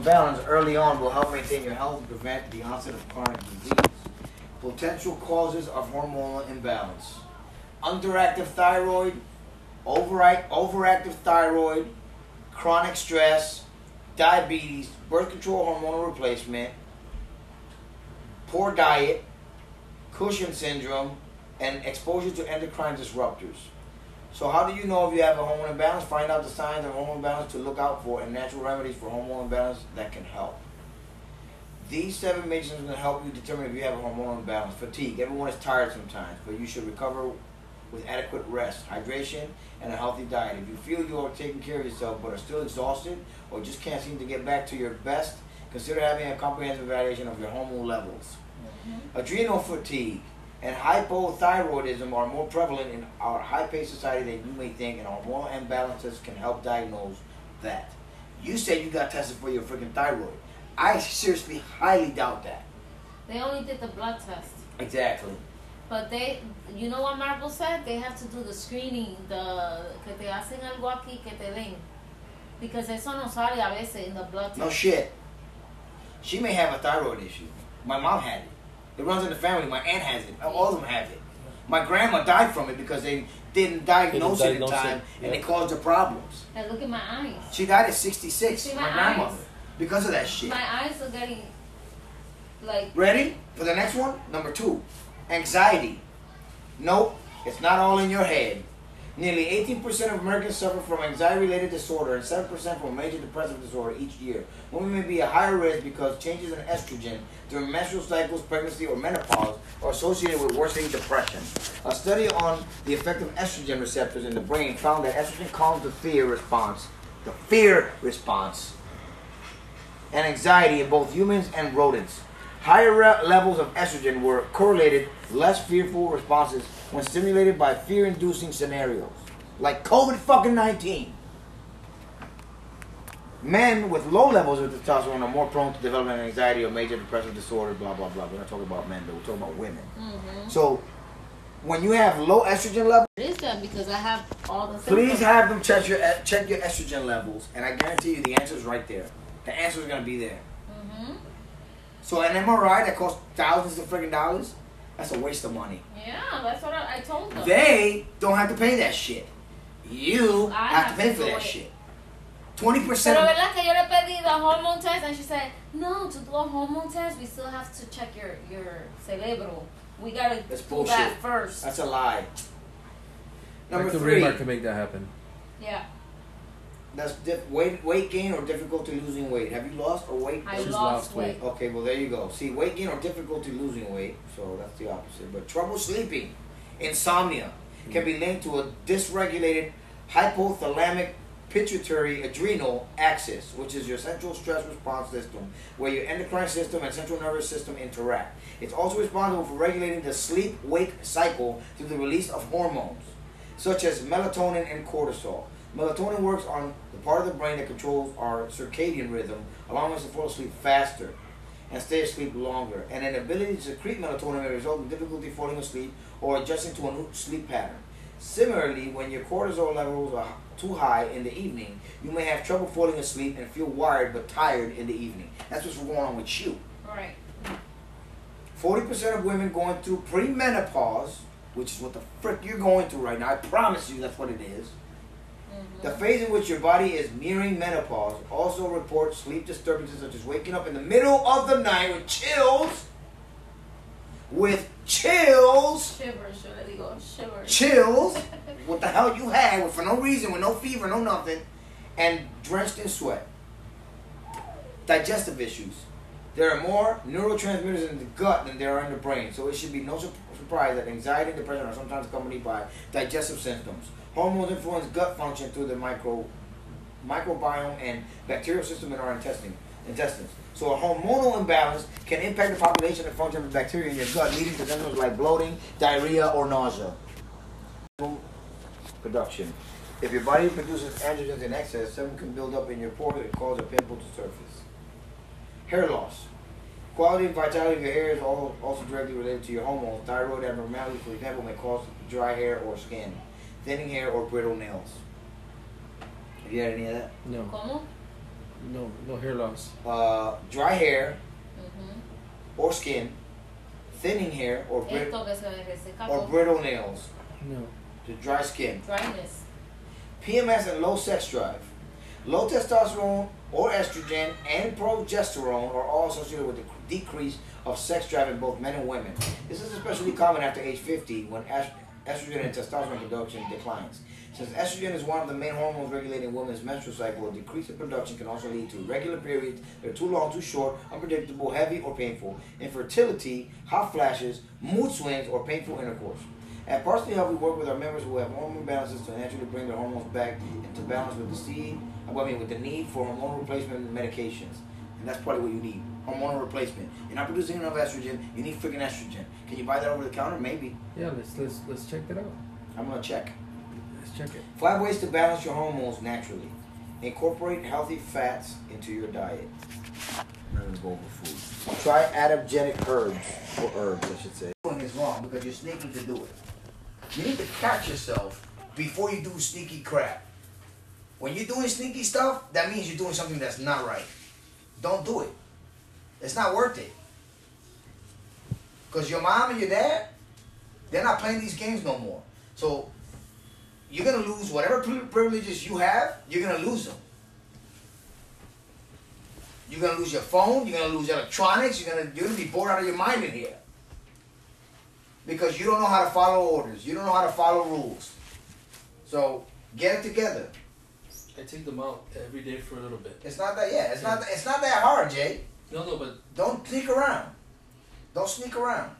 Balance early on will help maintain your health and prevent the onset of chronic disease. Potential causes of hormonal imbalance. Underactive thyroid, overactive thyroid, chronic stress, diabetes, birth control hormonal replacement, poor diet, Cushing syndrome, and exposure to endocrine disruptors. So how do you know if you have a hormone imbalance? Find out the signs of hormone imbalance to look out for and natural remedies for hormone imbalance that can help. These seven measures will help you determine if you have a hormonal imbalance. Fatigue. Everyone is tired sometimes, but you should recover with adequate rest, hydration, and a healthy diet. If you feel you are taking care of yourself but are still exhausted or just can't seem to get back to your best, consider having a comprehensive evaluation of your hormone levels. Mm-hmm. Adrenal fatigue and hypothyroidism are more prevalent in our high-paced society than you may think, and hormonal imbalances can help diagnose that. You said you got tested for your freaking thyroid. I seriously highly doubt that. They only did the blood test. Exactly. But they, you know what Marvel said? They have to do the screening, the que te hacen algo aquí que te ven. Because eso no sale a veces in the blood test. No shit. She may have a thyroid issue. My mom had it. It runs in the family. My aunt has it. All of them have it. My grandma died from it because they didn't diagnose, didn't diagnose it in time it. and it caused her problems. And look at my eyes. She died at 66, my, my grandmother, because of that shit. My eyes are getting like. Ready for the next one? Number two, anxiety. Nope, it's not all in your head. Nearly 18% of Americans suffer from anxiety-related disorder and 7% from major depressive disorder each year. Women may be at higher risk because changes in estrogen during menstrual cycles, pregnancy, or menopause are associated with worsening depression. A study on the effect of estrogen receptors in the brain found that estrogen calms the fear response, the fear response, and anxiety in both humans and rodents. Higher levels of estrogen were correlated less fearful responses when stimulated by fear-inducing scenarios, like COVID fucking 19. Men with low levels of testosterone are more prone to developing anxiety or major depressive disorder, blah, blah, blah. We're not talking about men, though. We're talking about women. Mm-hmm. So, when you have low estrogen levels... It is that because I have all the symptoms. Please have them check your, check your estrogen levels, and I guarantee you the answer is right there. The answer is going to be there. Mm-hmm. So an MRI that costs thousands of freaking dollars, that's a waste of money. Yeah, that's what I, I told them. They don't have to pay that shit. You have, have, to pay to for that it. shit. Twenty percent. Pero verdad que yo le pedí the hormone test and she said, no, to do a hormone test we still have to check your your cerebro. We gotta That's do bullshit. that first. That's a lie. Number like the three. Can make that happen. Yeah. That's weight weight gain or difficulty losing weight. Have you lost or weight? I lost, lost weight. weight. Okay, well there you go. See, weight gain or difficulty losing weight. So that's the opposite. But trouble sleeping, insomnia, mm-hmm. can be linked to a dysregulated hypothalamic pituitary adrenal axis, which is your central stress response system, where your endocrine system and central nervous system interact. It's also responsible for regulating the sleep wake cycle through the release of hormones, such as melatonin and cortisol. Melatonin works on the part of the brain that controls our circadian rhythm, allowing us to fall asleep faster and stay asleep longer. And an ability to secrete melatonin may result in difficulty falling asleep or adjusting to a new sleep pattern. Similarly, when your cortisol levels are too high in the evening, you may have trouble falling asleep and feel wired but tired in the evening. That's what's going on with you. Right. 40% of women going through premenopause, which is what the frick you're going through right now, I promise you that's what it is the phase in which your body is nearing menopause also reports sleep disturbances such as waking up in the middle of the night with chills. With chills. Shivers, yo le digo, shivers. Chills. what the hell you had for no reason, with no fever, no nothing, and drenched in sweat. Digestive issues. There are more neurotransmitters in the gut than there are in the brain, so it should be no surprise that anxiety and depression are sometimes accompanied by digestive symptoms. Hormones influence gut function through the micro, microbiome and bacterial system in our intestine, intestines. So a hormonal imbalance can impact the population and function of bacteria in your gut, leading to symptoms like bloating, diarrhea, or nausea. Production. If your body produces androgens in excess, some can build up in your pores and cause a pimple to surface. Hair loss. Quality and vitality of your hair is also directly related to your hormones. Thyroid abnormalities, for example, may cause dry hair or skin thinning hair, or brittle nails. Have you had any of that? No. ¿Cómo? No, no hair loss. uh, dry hair Ujú. or skin, thinning hair or, brit- Esto que se me reseca or brittle nails, No. to dry skin. Dryness. PMS and low sex drive. Low testosterone or estrogen and progesterone are all associated with the decrease of sex drive in both men and women. This is especially common after age 50 when est- estrogen and testosterone production declines. Since estrogen is one of the main hormones regulating women's menstrual cycle, a decrease in production can also lead to irregular periods that are too long, too short, unpredictable, heavy, or painful, infertility, hot flashes, mood swings, or painful intercourse. At Parsley Health, we work with our members who have hormone imbalances to naturally bring their hormones back into balance with the seed, I mean, with the need for hormonal replacement medications. And that's probably what you need hormonal replacement. You're not producing enough estrogen, you need freaking estrogen. Can you buy that over the counter? Maybe. Yeah, let's let's let's check that out. I'm gonna check. Let's check it. Five ways to balance your hormones naturally. Incorporate healthy fats into your diet. None of go over food. Try adaptogenic herbs, or herbs, I should say. Doing is wrong because you're sneaking to do it. You need to catch yourself before you do sneaky crap. When you're doing sneaky stuff, that means you're doing something that's not right. Don't do it. It's not worth it. Because your mom and your dad, they're not playing these games no more. So you're gonna lose whatever privileges you have. You're gonna lose them. You're gonna lose your phone. You're gonna lose your electronics. You're gonna you're gonna be bored out of your mind in here because you don't know how to follow orders. You don't know how to follow rules. So get it together. I take them out every day for a little bit. It's not that yeah. It's not it's not that hard, Jay. No, no, but Don't sneak around. Don't sneak around.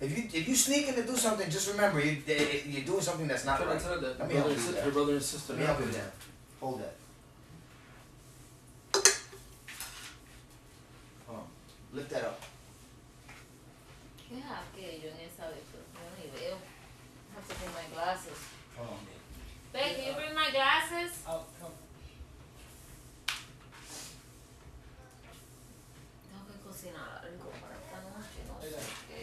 If you if you sneaking to do something, just remember you you're doing something that's not right. to tell that Let me brother help and you sis- with that. her brother and sister. Let me help you with that. Hold that. Oh, lift that up. ¿Qué es aquello en esa de Yo ni veo. I have to bring my glasses. Hold on. Babe, can you bring my glasses? Tengo que cocinar algo para esta noche, no sé qué.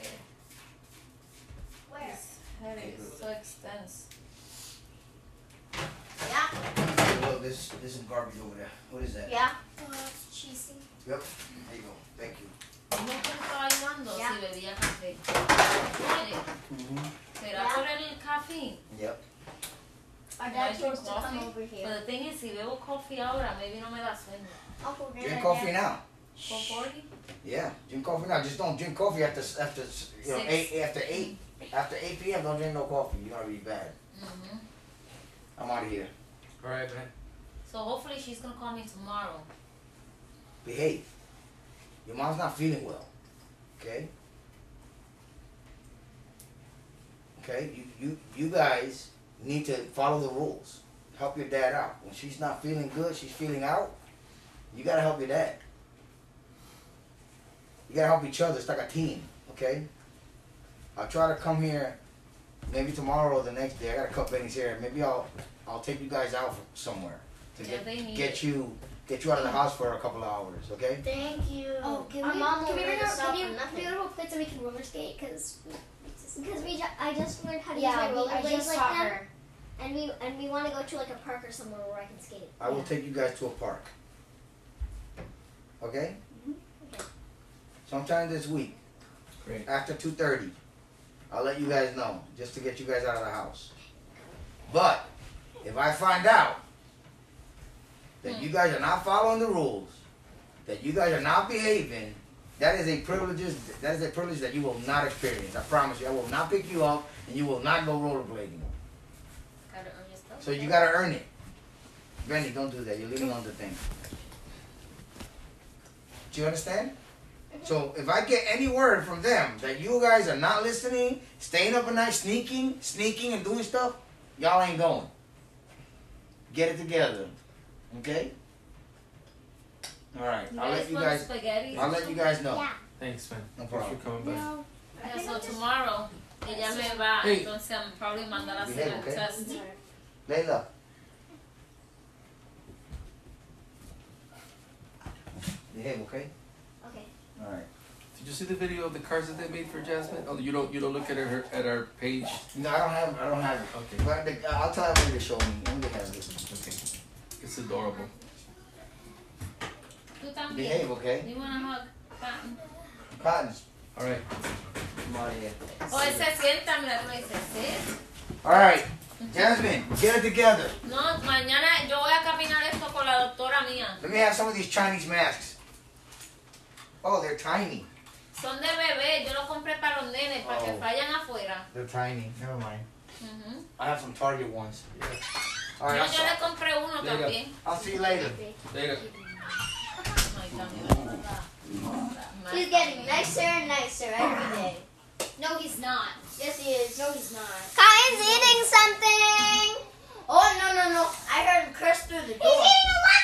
Where? It's heavy, it's so extensive. Yeah. Look, this this is garbage over there. What is that? Yeah. Oh, it's cheesy. Yep. There you go. Thank you. ¿Cómo que estaba ayudando Ya. si bebía café? Oye, ¿Será Ya. por el? Yep. Our dad drink chose to come coffee, over But the thing is, si bebo coffee ahora, maybe no me da sueño. Drink coffee dad- now. 440? Yeah, drink coffee now. Just don't drink coffee after after you know Six. eight after eight after eight p.m. Don't drink no coffee. You're gonna be bad. Mm-hmm. I'm out of here. All right, man. So hopefully she's gonna call me tomorrow. Behave. Your mom's not feeling well. Okay. Okay. You you you guys need to follow the rules. Help your dad out. When she's not feeling good, she's feeling out. You gotta help your dad. You gotta help each other. It's like a team. Okay. I'll try to come here maybe tomorrow or the next day. I gotta cut Benny's hair. Maybe I'll I'll take you guys out somewhere to Yeah, get need get you get you out of the house for a couple of hours. Okay. Thank you. Oh, can Our we, mom can we will bring let our, out can you, for can we nothing. go to a place so we can roller skate? Because because we ju- I just learned how to Yeah, use we, my I rollerblades just like taught her. and we and we want to go to like a park or somewhere where I can skate. I will take you guys to a park. Okay? Mm-hmm. Okay. Sometime this week, Great. after two thirty, I'll let you guys know, just to get you guys out of the house. But if I find out that you guys are not following the rules, that you guys are not behaving, that is a privilege. That is a privilege that you will not experience. I promise you. I will not pick you up, and you will not go rollerblading. Gotta earn your stuff. So you gotta earn it. Benny, don't do that. You're leaving on the thing. Do you understand? So if I get any word from them that you guys are not listening, staying up at night, sneaking, sneaking and doing stuff, y'all ain't going. Get it together. Okay? Alright. You I'll let you guys spaghetti? I'll let you guys know. Yeah. Thanks, man. No problem. Thanks for coming by. No. Yeah, so tomorrow ella me va, Hey. entonces I'm probably mandar a hacer Behave, el okay? test. Layla. Behave, okay? Okay. Alright. Did you see the video of the cars that they made for Jasmine? Oh, you don't you don't look at her at our page. No, I don't have I don't have it. Okay. But the, I'll tell everybody to show me. I'm gonna have it. Okay. It's adorable. Tú también. Behave, okay? You wanna hug? Cotton? Cotton. All right. Come out of here. O él se sienta, mira, tú le dices, sit. All right, Jasmine, get it together. No, mañana yo voy a caminar esto con la doctora mía. Let me have some of these Chinese masks. Oh, they're tiny. Son de bebé, yo los compré para los nenes, para que Oh. vayan afuera. They're tiny. Never mind. Ujú. I have some Target ones. All Yo, I'll, yo le compré uno There you go. también. I'll see you later. Later. He's getting nicer and nicer every day. No, he's not. Yes, he is. No, he's not. Cotton's eating something. Oh no no no! I heard him curse through the He's door. eating a lemon.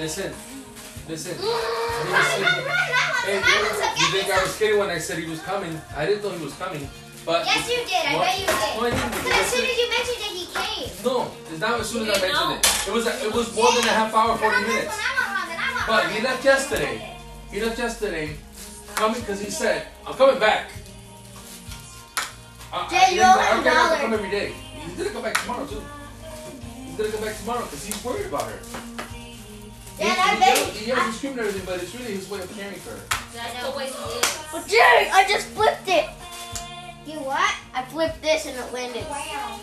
Listen, listen. Hey, you think I was kidding when I said he was coming? I didn't know he was coming. But Yes, you did. I bet you No, did. I didn't. But as soon as you mentioned it, he came. No, it's not as soon as I mentioned it. It was it was more than a half hour, forty minutes. When I want ramen, I want But he left yesterday. He left yesterday, coming because he said, "I'm coming back." I, Jay, you I, owe I him don't have to come every day. He's gonna come back tomorrow too. He's gonna come back tomorrow because he's worried about her. He, Dad, I he, bet yells, he yells and screams and everything, but it's really his way of caring for her. That's the way he is. But Jay, I just flipped it. You what? I flipped this and it landed. Wow.